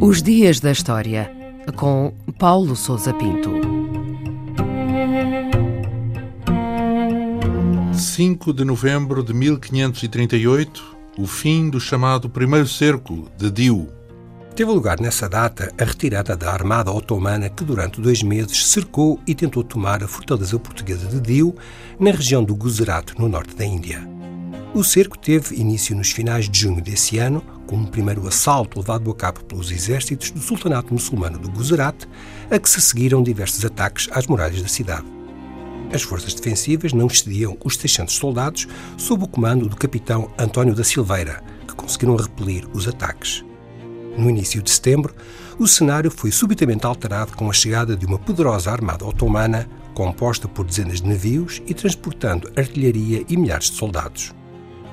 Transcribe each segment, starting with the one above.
Os Dias da História, com Paulo Souza Pinto. 5 de novembro de 1538, o fim do chamado Primeiro Cerco de Diu. Teve lugar nessa data a retirada da armada otomana que durante dois meses cercou e tentou tomar a fortaleza portuguesa de Diu, na região do Gujarat, no norte da Índia. O cerco teve início nos finais de junho desse ano, com um primeiro assalto levado a cabo pelos exércitos do Sultanato Muçulmano do Gujarat, a que se seguiram diversos ataques às muralhas da cidade. As forças defensivas não excediam os 600 soldados, sob o comando do capitão António da Silveira, que conseguiram repelir os ataques. No início de setembro, o cenário foi subitamente alterado com a chegada de uma poderosa armada otomana, composta por dezenas de navios e transportando artilharia e milhares de soldados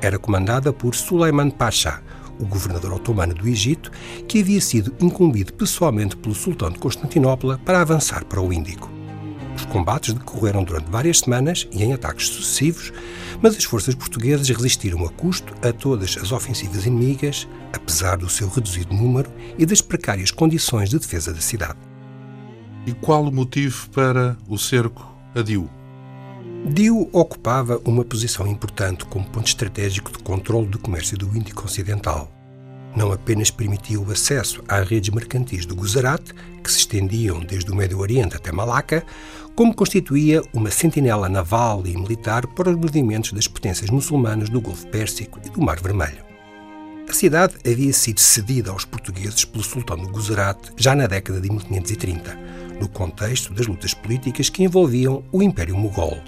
era comandada por Suleiman Pasha, o governador otomano do Egito, que havia sido incumbido pessoalmente pelo sultão de Constantinopla para avançar para o Índico. Os combates decorreram durante várias semanas e em ataques sucessivos, mas as forças portuguesas resistiram a custo a todas as ofensivas inimigas, apesar do seu reduzido número e das precárias condições de defesa da cidade. E qual o motivo para o cerco a Diu? Dio ocupava uma posição importante como ponto estratégico de controle do comércio do Índico Ocidental. Não apenas permitia o acesso às redes mercantis do Gujarat, que se estendiam desde o Médio Oriente até Malaca, como constituía uma sentinela naval e militar para os movimentos das potências muçulmanas do Golfo Pérsico e do Mar Vermelho. A cidade havia sido cedida aos portugueses pelo sultão do Gujarat já na década de 1530, no contexto das lutas políticas que envolviam o Império Mogol.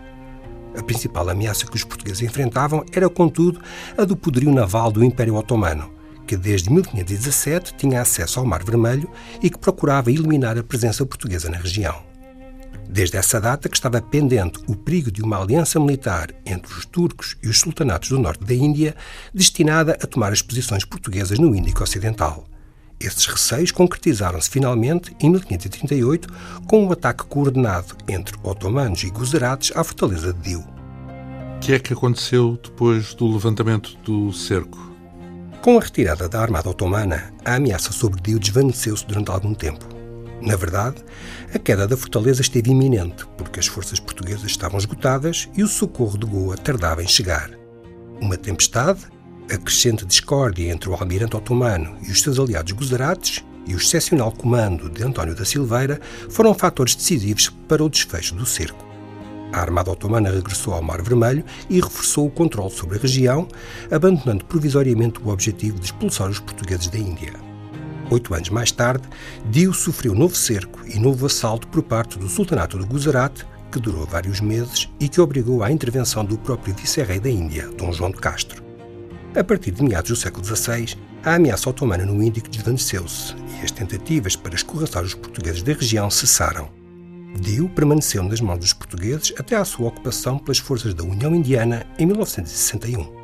A principal ameaça que os portugueses enfrentavam era, contudo, a do poderio naval do Império Otomano, que desde 1517 tinha acesso ao Mar Vermelho e que procurava eliminar a presença portuguesa na região. Desde essa data que estava pendente o perigo de uma aliança militar entre os turcos e os sultanatos do norte da Índia, destinada a tomar as posições portuguesas no Índico Ocidental. Esses receios concretizaram-se finalmente em 1538 com um ataque coordenado entre otomanos e guzerates à fortaleza de Diu. O que é que aconteceu depois do levantamento do cerco? Com a retirada da armada otomana, a ameaça sobre Diu desvaneceu-se durante algum tempo. Na verdade, a queda da fortaleza esteve iminente, porque as forças portuguesas estavam esgotadas e o socorro de Goa tardava em chegar. Uma tempestade a crescente discórdia entre o almirante otomano e os seus aliados guzarates e o excepcional comando de António da Silveira foram fatores decisivos para o desfecho do cerco. A armada otomana regressou ao Mar Vermelho e reforçou o controle sobre a região, abandonando provisoriamente o objetivo de expulsar os portugueses da Índia. Oito anos mais tarde, Dio sofreu novo cerco e novo assalto por parte do Sultanato do Gujarat, que durou vários meses e que obrigou à intervenção do próprio vice-rei da Índia, Dom João de Castro. A partir de meados do século XVI, a ameaça otomana no Índico desvaneceu-se e as tentativas para escorraçar os portugueses da região cessaram. Dio permaneceu nas mãos dos portugueses até à sua ocupação pelas forças da União Indiana em 1961.